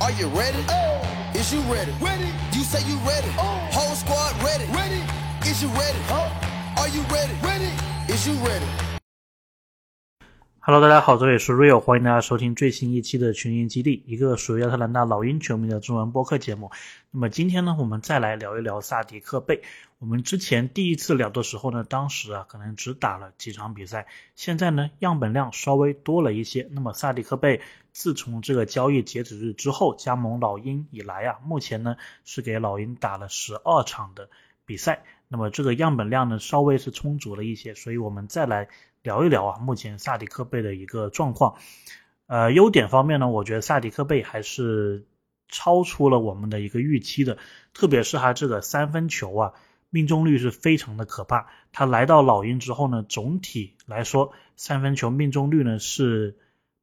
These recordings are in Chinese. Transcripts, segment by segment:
Are you ready? Oh. Is you ready? Ready. You say you ready. Oh. Whole squad ready. Ready. Is you ready? Are you ready? Ready. Is you ready? Hello，大家好，这里是 Real，欢迎大家收听最新一期的群英基地，一个属于亚特兰大老鹰球迷的中文播客节目。那么今天呢，我们再来聊一聊萨迪克贝。我们之前第一次聊的时候呢，当时啊可能只打了几场比赛，现在呢样本量稍微多了一些。那么萨迪克贝自从这个交易截止日之后加盟老鹰以来啊，目前呢是给老鹰打了十二场的比赛，那么这个样本量呢稍微是充足了一些，所以我们再来。聊一聊啊，目前萨迪克贝的一个状况。呃，优点方面呢，我觉得萨迪克贝还是超出了我们的一个预期的，特别是他这个三分球啊，命中率是非常的可怕。他来到老鹰之后呢，总体来说三分球命中率呢是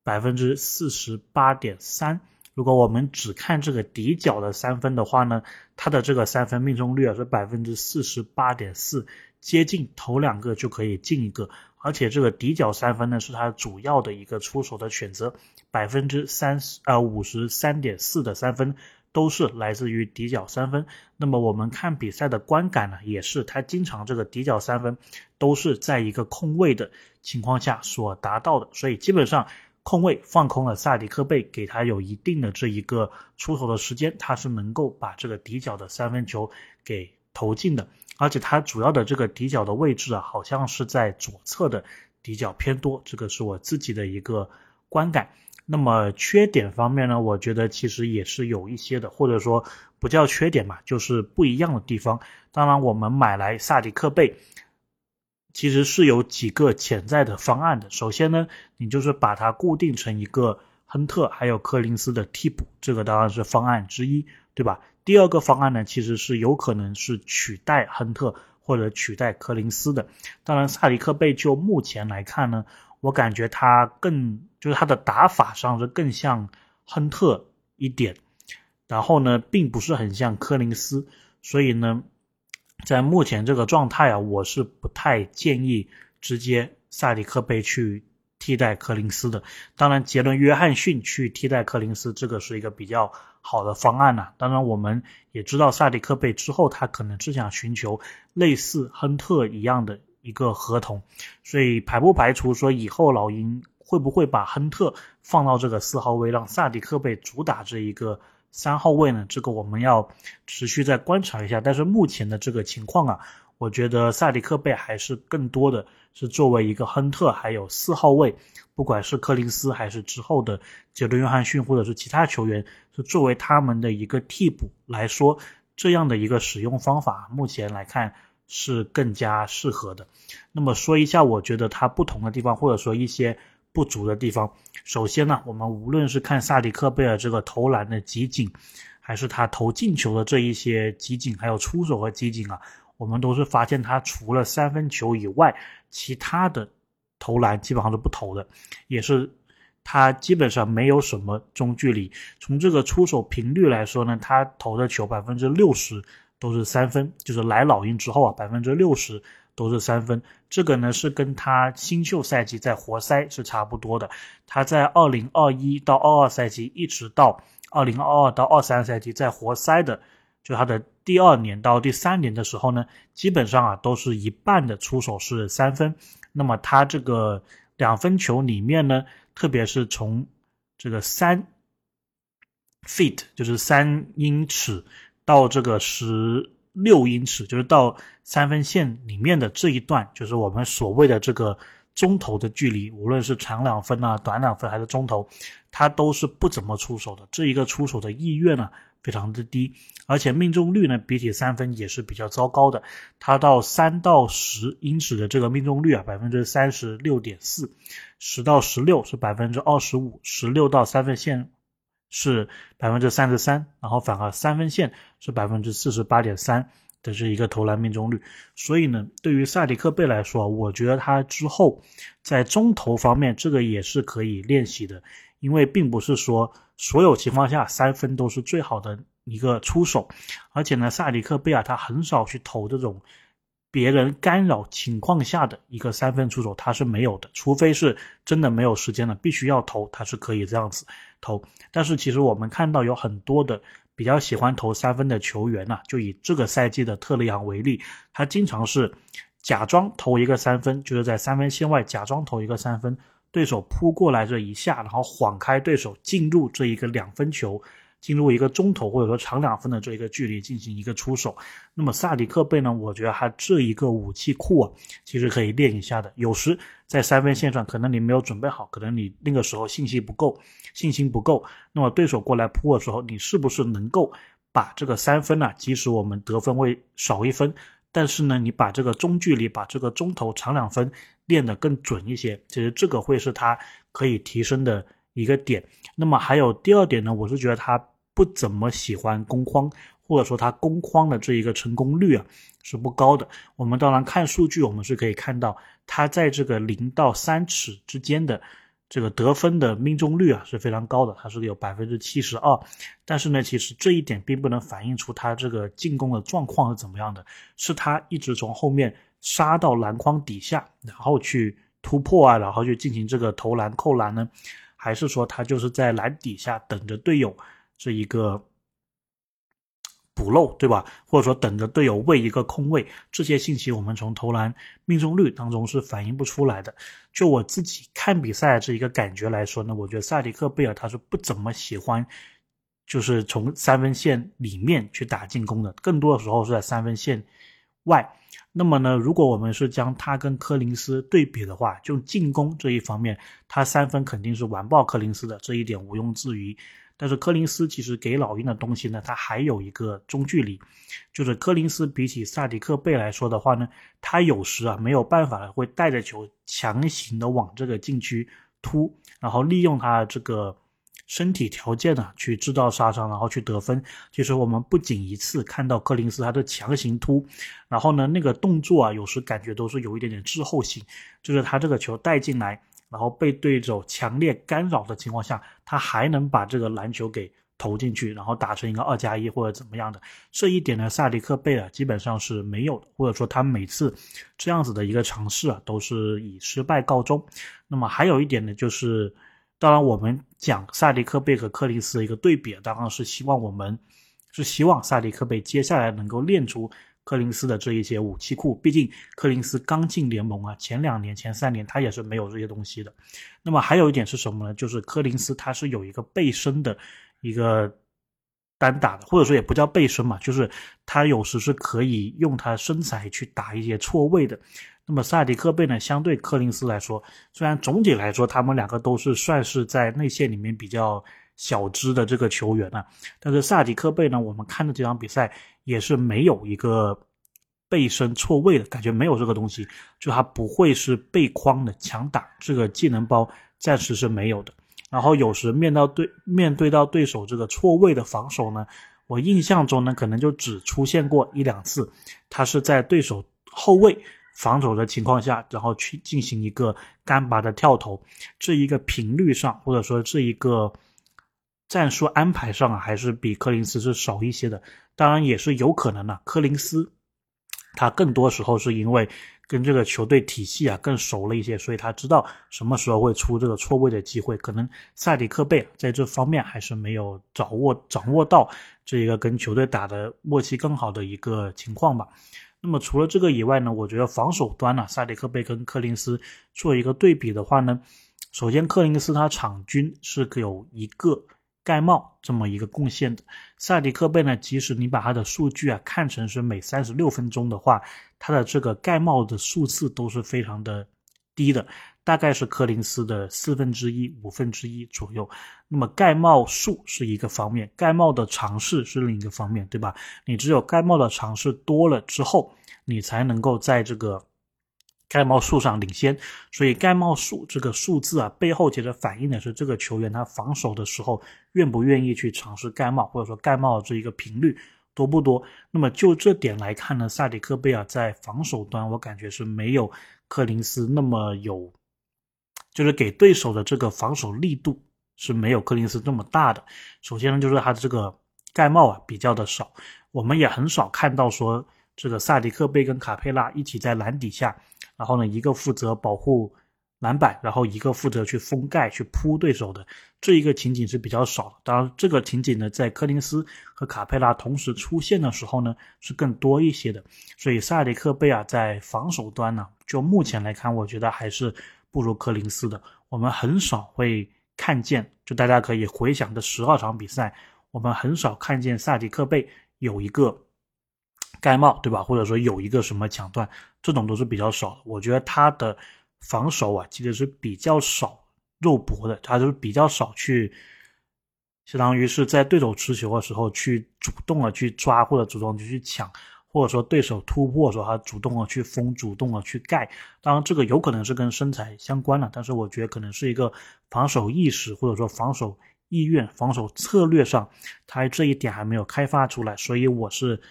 百分之四十八点三。如果我们只看这个底角的三分的话呢，他的这个三分命中率啊是百分之四十八点四，接近头两个就可以进一个。而且这个底角三分呢，是他主要的一个出手的选择，百分之三十呃五十三点四的三分都是来自于底角三分。那么我们看比赛的观感呢，也是他经常这个底角三分都是在一个空位的情况下所达到的，所以基本上空位放空了萨迪克贝，给他有一定的这一个出手的时间，他是能够把这个底角的三分球给投进的。而且它主要的这个底角的位置啊，好像是在左侧的底角偏多，这个是我自己的一个观感。那么缺点方面呢，我觉得其实也是有一些的，或者说不叫缺点嘛，就是不一样的地方。当然，我们买来萨迪克贝，其实是有几个潜在的方案的。首先呢，你就是把它固定成一个亨特还有柯林斯的替补，这个当然是方案之一，对吧？第二个方案呢，其实是有可能是取代亨特或者取代柯林斯的。当然，萨迪克贝就目前来看呢，我感觉他更就是他的打法上是更像亨特一点，然后呢，并不是很像柯林斯。所以呢，在目前这个状态啊，我是不太建议直接萨迪克贝去替代柯林斯的。当然，杰伦约翰逊去替代柯林斯，这个是一个比较。好的方案呢？当然，我们也知道萨迪克贝之后，他可能是想寻求类似亨特一样的一个合同，所以排不排除说以后老鹰会不会把亨特放到这个四号位，让萨迪克贝主打这一个三号位呢？这个我们要持续再观察一下。但是目前的这个情况啊，我觉得萨迪克贝还是更多的是作为一个亨特还有四号位。不管是柯林斯还是之后的杰伦·约翰逊，或者是其他球员，是作为他们的一个替补来说，这样的一个使用方法，目前来看是更加适合的。那么说一下，我觉得它不同的地方，或者说一些不足的地方。首先呢，我们无论是看萨迪克贝尔这个投篮的集锦，还是他投进球的这一些集锦，还有出手和集锦啊，我们都是发现他除了三分球以外，其他的。投篮基本上是不投的，也是他基本上没有什么中距离。从这个出手频率来说呢，他投的球百分之六十都是三分，就是来老鹰之后啊，百分之六十都是三分。这个呢是跟他新秀赛季在活塞是差不多的。他在二零二一到二二赛季，一直到二零二二到二三赛季在活塞的，就他的第二年到第三年的时候呢，基本上啊都是一半的出手是三分。那么他这个两分球里面呢，特别是从这个三 feet，就是三英尺到这个十六英尺，就是到三分线里面的这一段，就是我们所谓的这个中投的距离，无论是长两分啊、短两分还是中投，他都是不怎么出手的。这一个出手的意愿呢？非常的低，而且命中率呢，比起三分也是比较糟糕的。它到三到十英尺的这个命中率啊，百分之三十六点四，十到十六是百分之二十五，十六到三分线是百分之三十三，然后反而三分线是百分之四十八点三这是一个投篮命中率。所以呢，对于萨迪克贝来说，我觉得他之后在中投方面，这个也是可以练习的。因为并不是说所有情况下三分都是最好的一个出手，而且呢，萨迪克贝尔他很少去投这种别人干扰情况下的一个三分出手，他是没有的，除非是真的没有时间了，必须要投，他是可以这样子投。但是其实我们看到有很多的比较喜欢投三分的球员呐，就以这个赛季的特雷杨为例，他经常是假装投一个三分，就是在三分线外假装投一个三分，对手扑过来这一下，然后晃开对手进入这一个两分球。进入一个中投或者说长两分的这一个距离进行一个出手，那么萨迪克贝呢？我觉得他这一个武器库啊，其实可以练一下的。有时在三分线上，可能你没有准备好，可能你那个时候信息不够，信心不够。那么对手过来扑的时候，你是不是能够把这个三分呢？即使我们得分会少一分，但是呢，你把这个中距离、把这个中投长两分练得更准一些，其实这个会是他可以提升的一个点。那么还有第二点呢，我是觉得他。不怎么喜欢攻框，或者说他攻框的这一个成功率啊是不高的。我们当然看数据，我们是可以看到他在这个零到三尺之间的这个得分的命中率啊是非常高的，它是有百分之七十二。但是呢，其实这一点并不能反映出他这个进攻的状况是怎么样的，是他一直从后面杀到篮筐底下，然后去突破啊，然后去进行这个投篮扣篮呢，还是说他就是在篮底下等着队友？这一个补漏，对吧？或者说等着队友喂一个空位，这些信息我们从投篮命中率当中是反映不出来的。就我自己看比赛这一个感觉来说呢，我觉得萨迪克贝尔他是不怎么喜欢，就是从三分线里面去打进攻的，更多的时候是在三分线外。那么呢，如果我们是将他跟柯林斯对比的话，就进攻这一方面，他三分肯定是完爆柯林斯的，这一点毋庸置疑。但是柯林斯其实给老鹰的东西呢，他还有一个中距离，就是柯林斯比起萨迪克贝来说的话呢，他有时啊没有办法会带着球强行的往这个禁区突，然后利用他这个身体条件呢去制造杀伤，然后去得分。其实我们不仅一次看到柯林斯他的强行突，然后呢那个动作啊有时感觉都是有一点点滞后性，就是他这个球带进来。然后被对手强烈干扰的情况下，他还能把这个篮球给投进去，然后打成一个二加一或者怎么样的，这一点呢，萨迪克贝尔基本上是没有的，或者说他每次这样子的一个尝试啊，都是以失败告终。那么还有一点呢，就是当然我们讲萨迪克贝和克林斯的一个对比，当然是希望我们是希望萨迪克贝接下来能够练出。柯林斯的这一些武器库，毕竟柯林斯刚进联盟啊，前两年、前三年他也是没有这些东西的。那么还有一点是什么呢？就是柯林斯他是有一个背身的一个单打的，或者说也不叫背身嘛，就是他有时是可以用他身材去打一些错位的。那么萨迪克贝呢，相对柯林斯来说，虽然总体来说他们两个都是算是在内线里面比较。小只的这个球员呢，但是萨迪克贝呢，我们看的这场比赛也是没有一个背身错位的感觉，没有这个东西，就他不会是背筐的强打，这个技能包暂时是没有的。然后有时面到对面对到对手这个错位的防守呢，我印象中呢，可能就只出现过一两次，他是在对手后卫防守的情况下，然后去进行一个干拔的跳投，这一个频率上，或者说这一个。战术安排上啊，还是比柯林斯是少一些的。当然也是有可能的，柯林斯他更多时候是因为跟这个球队体系啊更熟了一些，所以他知道什么时候会出这个错位的机会。可能萨迪克贝在这方面还是没有掌握掌握到这一个跟球队打的默契更好的一个情况吧。那么除了这个以外呢，我觉得防守端呢，萨迪克贝跟柯林斯做一个对比的话呢，首先柯林斯他场均是有一个。盖帽这么一个贡献的萨迪克贝呢，即使你把他的数据啊看成是每三十六分钟的话，他的这个盖帽的数次都是非常的低的，大概是柯林斯的四分之一、五分之一左右。那么盖帽数是一个方面，盖帽的尝试是另一个方面，对吧？你只有盖帽的尝试多了之后，你才能够在这个。盖帽数上领先，所以盖帽数这个数字啊，背后其实反映的是这个球员他防守的时候愿不愿意去尝试盖帽，或者说盖帽这一个频率多不多。那么就这点来看呢，萨迪克贝尔在防守端，我感觉是没有柯林斯那么有，就是给对手的这个防守力度是没有柯林斯这么大的。首先呢，就是他的这个盖帽啊比较的少，我们也很少看到说。这个萨迪克贝跟卡佩拉一起在篮底下，然后呢，一个负责保护篮板，然后一个负责去封盖、去扑对手的这一个情景是比较少的。当然，这个情景呢，在柯林斯和卡佩拉同时出现的时候呢，是更多一些的。所以萨迪克贝啊，在防守端呢，就目前来看，我觉得还是不如柯林斯的。我们很少会看见，就大家可以回想的十二场比赛，我们很少看见萨迪克贝有一个盖帽，对吧？或者说有一个什么抢断，这种都是比较少的。我觉得他的。防守啊，其实是比较少肉搏的，他就是比较少去，相当于是在对手持球的时候去主动的去抓或者主动的去抢，或者说对手突破的时候他主动的去封、主动的去盖。当然，这个有可能是跟身材相关的，但是我觉得可能是一个防守意识或者说防守意愿、防守策略上，他这一点还没有开发出来。所以我是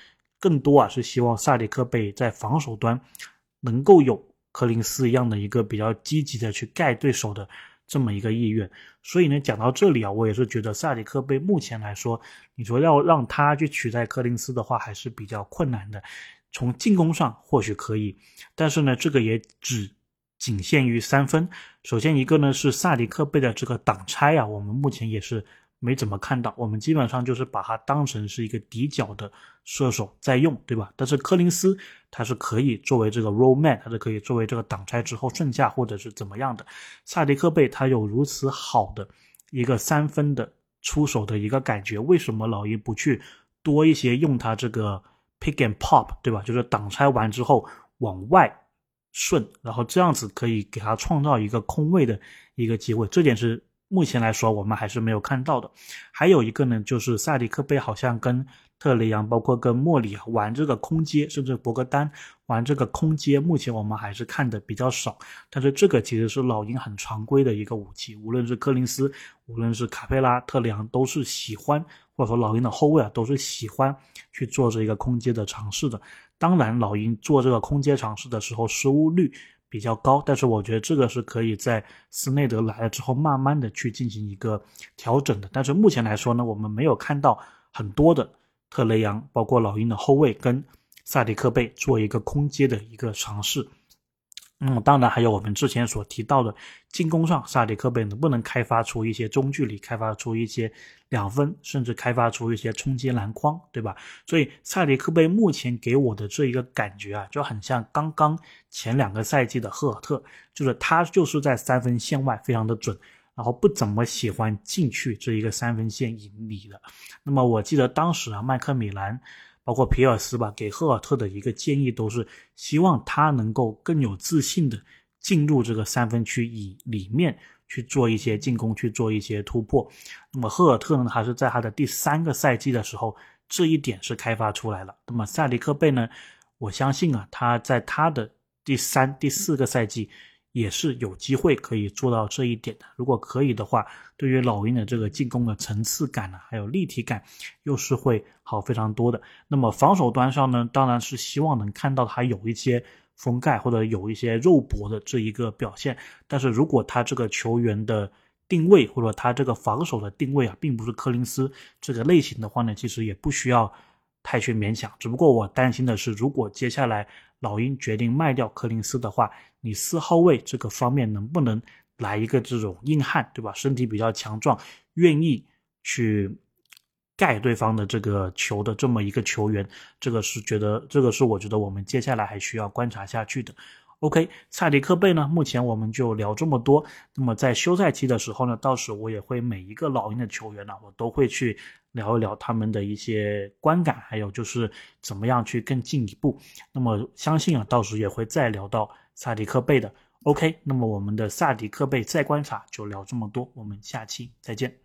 更多啊是希望萨迪克贝在防守端能够有。柯林斯一样的一个比较积极的去盖对手的这么一个意愿，所以呢，讲到这里啊，我也是觉得萨迪克贝目前来说，你说要让他去取代柯林斯的话，还是比较困难的。从进攻上或许可以，但是呢，这个也只仅限于三分。首先一个呢是萨迪克贝的这个挡拆啊，我们目前也是。没怎么看到，我们基本上就是把它当成是一个底角的射手在用，对吧？但是柯林斯他是可以作为这个 roll man，他是可以作为这个挡拆之后顺架或者是怎么样的。萨迪克贝他有如此好的一个三分的出手的一个感觉，为什么老鹰不去多一些用他这个 pick and pop，对吧？就是挡拆完之后往外顺，然后这样子可以给他创造一个空位的一个机会，这点是。目前来说，我们还是没有看到的。还有一个呢，就是萨迪克贝好像跟特雷杨，包括跟莫里玩这个空接，甚至博格丹玩这个空接，目前我们还是看的比较少。但是这个其实是老鹰很常规的一个武器，无论是柯林斯，无论是卡佩拉、特雷杨，都是喜欢，或者说老鹰的后卫啊，都是喜欢去做这一个空接的尝试的。当然，老鹰做这个空接尝试的时候，失误率。比较高，但是我觉得这个是可以在斯内德来了之后，慢慢的去进行一个调整的。但是目前来说呢，我们没有看到很多的特雷杨，包括老鹰的后卫跟萨迪克贝做一个空接的一个尝试。嗯，当然还有我们之前所提到的进攻上，萨迪克贝能不能开发出一些中距离，开发出一些两分，甚至开发出一些冲击篮筐，对吧？所以萨迪克贝目前给我的这一个感觉啊，就很像刚刚前两个赛季的赫尔特，就是他就是在三分线外非常的准，然后不怎么喜欢进去这一个三分线以里的。那么我记得当时啊，麦克米兰。包括皮尔斯吧，给赫尔特的一个建议都是希望他能够更有自信的进入这个三分区以里面去做一些进攻，去做一些突破。那么赫尔特呢，还是在他的第三个赛季的时候，这一点是开发出来了。那么塞迪克贝呢，我相信啊，他在他的第三、第四个赛季。也是有机会可以做到这一点的。如果可以的话，对于老鹰的这个进攻的层次感呢，还有立体感，又是会好非常多的。那么防守端上呢，当然是希望能看到他有一些封盖或者有一些肉搏的这一个表现。但是如果他这个球员的定位或者他这个防守的定位啊，并不是柯林斯这个类型的话呢，其实也不需要太去勉强。只不过我担心的是，如果接下来老鹰决定卖掉柯林斯的话，你四号位这个方面能不能来一个这种硬汉，对吧？身体比较强壮，愿意去盖对方的这个球的这么一个球员，这个是觉得这个是我觉得我们接下来还需要观察下去的。OK，萨迪克贝呢，目前我们就聊这么多。那么在休赛期的时候呢，到时我也会每一个老鹰的球员呢，我都会去聊一聊他们的一些观感，还有就是怎么样去更进一步。那么相信啊，到时也会再聊到。萨迪克贝的，OK，那么我们的萨迪克贝再观察就聊这么多，我们下期再见。